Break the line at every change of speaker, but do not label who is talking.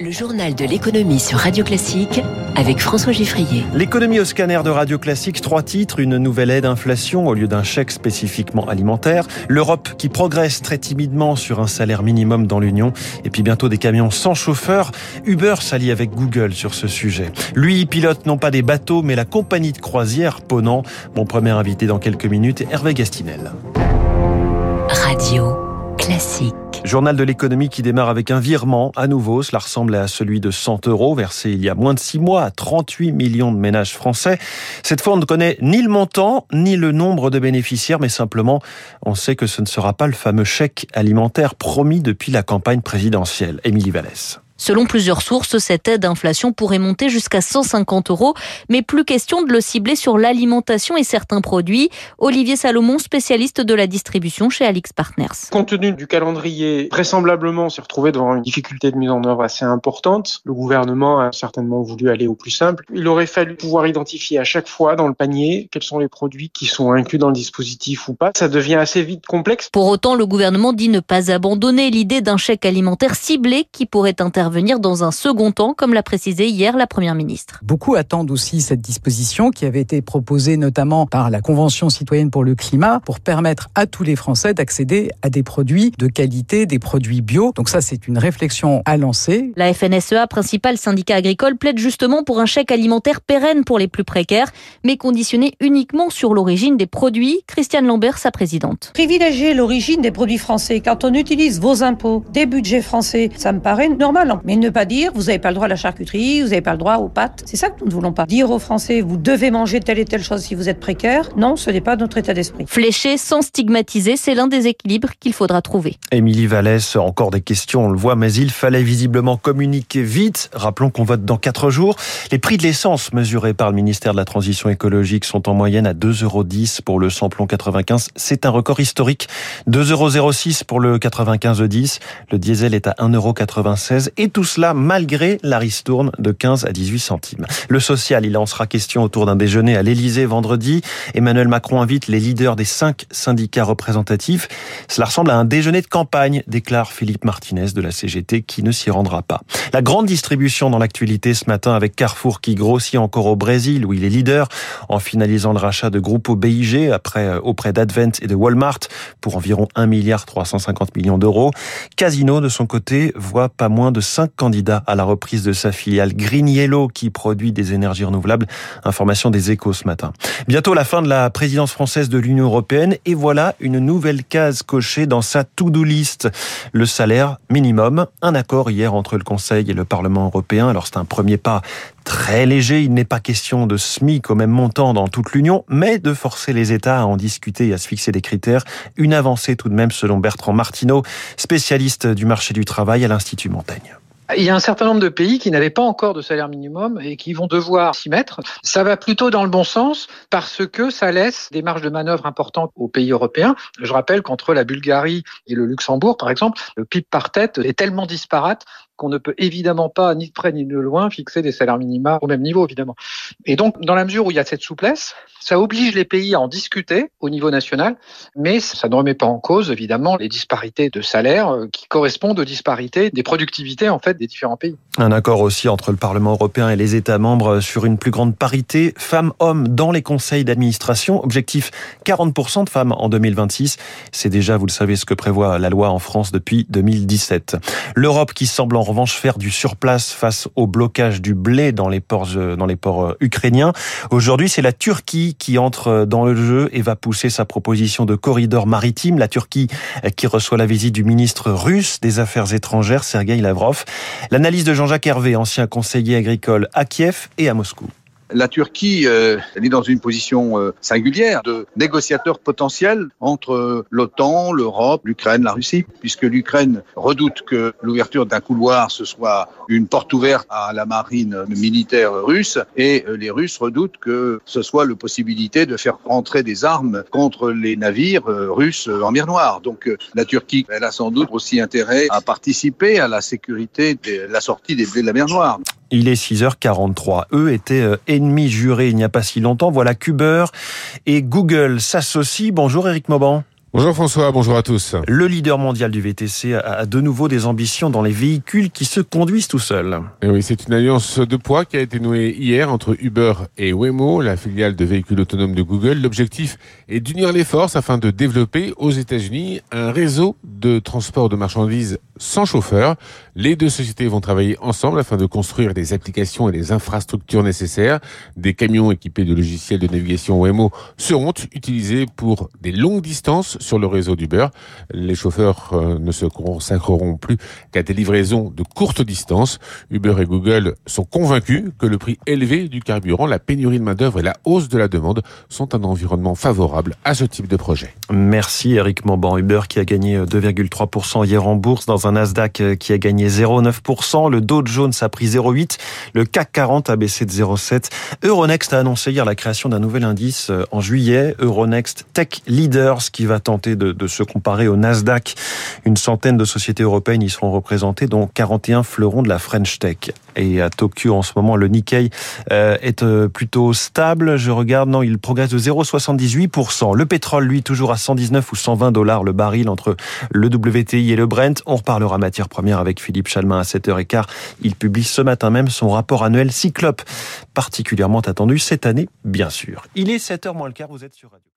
Le journal de l'économie sur Radio Classique avec François Giffrier.
L'économie au scanner de Radio Classique, trois titres, une nouvelle aide inflation au lieu d'un chèque spécifiquement alimentaire, l'Europe qui progresse très timidement sur un salaire minimum dans l'Union, et puis bientôt des camions sans chauffeur. Uber s'allie avec Google sur ce sujet. Lui pilote non pas des bateaux, mais la compagnie de croisière Ponant. Mon premier invité dans quelques minutes, Hervé Gastinel.
Radio Classique.
Journal de l'économie qui démarre avec un virement à nouveau. Cela ressemble à celui de 100 euros versé il y a moins de six mois à 38 millions de ménages français. Cette fois, on ne connaît ni le montant, ni le nombre de bénéficiaires, mais simplement, on sait que ce ne sera pas le fameux chèque alimentaire promis depuis la campagne présidentielle. Émilie Vallès.
Selon plusieurs sources, cette aide d'inflation pourrait monter jusqu'à 150 euros, mais plus question de le cibler sur l'alimentation et certains produits. Olivier Salomon, spécialiste de la distribution chez Alix Partners.
Compte tenu du calendrier, vraisemblablement s'est retrouvé devant une difficulté de mise en œuvre assez importante. Le gouvernement a certainement voulu aller au plus simple. Il aurait fallu pouvoir identifier à chaque fois dans le panier quels sont les produits qui sont inclus dans le dispositif ou pas. Ça devient assez vite complexe.
Pour autant, le gouvernement dit ne pas abandonner l'idée d'un chèque alimentaire ciblé qui pourrait intervenir venir dans un second temps, comme l'a précisé hier la Première ministre.
Beaucoup attendent aussi cette disposition qui avait été proposée notamment par la Convention citoyenne pour le climat pour permettre à tous les Français d'accéder à des produits de qualité, des produits bio. Donc ça, c'est une réflexion à lancer.
La FNSEA, principal syndicat agricole, plaide justement pour un chèque alimentaire pérenne pour les plus précaires, mais conditionné uniquement sur l'origine des produits. Christiane Lambert, sa présidente.
Privilégier l'origine des produits français quand on utilise vos impôts, des budgets français, ça me paraît normal. Mais ne pas dire, vous n'avez pas le droit à la charcuterie, vous n'avez pas le droit aux pâtes. C'est ça que nous ne voulons pas. Dire aux Français, vous devez manger telle et telle chose si vous êtes précaire. Non, ce n'est pas notre état d'esprit.
Flécher sans stigmatiser, c'est l'un des équilibres qu'il faudra trouver.
Émilie Vallès, encore des questions, on le voit, mais il fallait visiblement communiquer vite. Rappelons qu'on vote dans quatre jours. Les prix de l'essence mesurés par le ministère de la Transition écologique sont en moyenne à 2,10 euros pour le samplon 95. C'est un record historique. 2,06 euros pour le 95 10. Le diesel est à 1,96 euros. Et et tout cela malgré la ristourne de 15 à 18 centimes. Le social, il en sera question autour d'un déjeuner à l'Elysée vendredi. Emmanuel Macron invite les leaders des cinq syndicats représentatifs. Cela ressemble à un déjeuner de campagne, déclare Philippe Martinez de la CGT qui ne s'y rendra pas. La grande distribution dans l'actualité ce matin avec Carrefour qui grossit encore au Brésil où il est leader en finalisant le rachat de Grupo BIG après, euh, auprès d'Advent et de Walmart pour environ 1 milliard 350 millions d'euros. Casino de son côté voit pas moins de cinq candidats à la reprise de sa filiale Green Yellow qui produit des énergies renouvelables. Information des échos ce matin. Bientôt la fin de la présidence française de l'Union européenne et voilà une nouvelle case cochée dans sa to-do list. Le salaire minimum. Un accord hier entre le Conseil et le Parlement européen. Alors c'est un premier pas très léger. Il n'est pas question de SMIC au même montant dans toute l'Union, mais de forcer les États à en discuter et à se fixer des critères. Une avancée tout de même selon Bertrand Martineau, spécialiste du marché du travail à l'Institut Montaigne.
Il y a un certain nombre de pays qui n'avaient pas encore de salaire minimum et qui vont devoir s'y mettre. Ça va plutôt dans le bon sens parce que ça laisse des marges de manœuvre importantes aux pays européens. Je rappelle qu'entre la Bulgarie et le Luxembourg, par exemple, le PIB par tête est tellement disparate qu'on ne peut évidemment pas, ni de près ni de loin, fixer des salaires minima au même niveau, évidemment. Et donc, dans la mesure où il y a cette souplesse, ça oblige les pays à en discuter au niveau national, mais ça ne remet pas en cause, évidemment, les disparités de salaires euh, qui correspondent aux disparités des productivités, en fait, des différents pays.
Un accord aussi entre le Parlement européen et les États membres sur une plus grande parité femmes-hommes dans les conseils d'administration. Objectif 40% de femmes en 2026. C'est déjà, vous le savez, ce que prévoit la loi en France depuis 2017. L'Europe qui semble en revanche faire du surplace face au blocage du blé dans les ports, euh, euh, ukrainiens. Aujourd'hui, c'est la Turquie qui entre dans le jeu et va pousser sa proposition de corridor maritime. La Turquie euh, qui reçoit la visite du ministre russe des Affaires étrangères, Sergei Lavrov. L'analyse de Jean-Jacques Hervé, ancien conseiller agricole à Kiev et à Moscou.
La Turquie euh, est dans une position euh, singulière de négociateur potentiel entre euh, l'OTAN, l'Europe, l'Ukraine, la Russie, puisque l'Ukraine redoute que l'ouverture d'un couloir ce soit une porte ouverte à la marine militaire russe et les Russes redoutent que ce soit la possibilité de faire rentrer des armes contre les navires russes en mer Noire. Donc la Turquie, elle a sans doute aussi intérêt à participer à la sécurité de la sortie des blés de la mer Noire.
Il est 6h43. Eux étaient euh, ennemis jurés il n'y a pas si longtemps. Voilà qu'Uber et Google s'associent. Bonjour Eric Mauban.
Bonjour François, bonjour à tous.
Le leader mondial du VTC a de nouveau des ambitions dans les véhicules qui se conduisent tout seuls.
Et oui, c'est une alliance de poids qui a été nouée hier entre Uber et Waymo, la filiale de véhicules autonomes de Google. L'objectif est d'unir les forces afin de développer aux États-Unis un réseau de transport de marchandises sans chauffeur. Les deux sociétés vont travailler ensemble afin de construire des applications et des infrastructures nécessaires. Des camions équipés de logiciels de navigation Waymo seront utilisés pour des longues distances sur le réseau d'Uber. Les chauffeurs euh, ne se consacreront plus qu'à des livraisons de courte distance. Uber et Google sont convaincus que le prix élevé du carburant, la pénurie de main-d'œuvre et la hausse de la demande sont un environnement favorable à ce type de projet.
Merci Eric Mauban. Uber qui a gagné 2,3% hier en bourse dans un Nasdaq euh, qui a gagné 0,9%. Le Dow Jones a pris 0,8%. Le CAC 40 a baissé de 0,7%. Euronext a annoncé hier la création d'un nouvel indice euh, en juillet. Euronext Tech Leaders qui va tenter de, se comparer au Nasdaq. Une centaine de sociétés européennes y seront représentées, dont 41 fleurons de la French Tech. Et à Tokyo, en ce moment, le Nikkei euh, est plutôt stable. Je regarde, non, il progresse de 0,78%. Le pétrole, lui, toujours à 119 ou 120 dollars le baril entre le WTI et le Brent. On reparlera matière première avec Philippe Chalmin à 7h15. Il publie ce matin même son rapport annuel Cyclope, particulièrement attendu cette année, bien sûr. Il est 7h moins le quart, vous êtes sur Radio.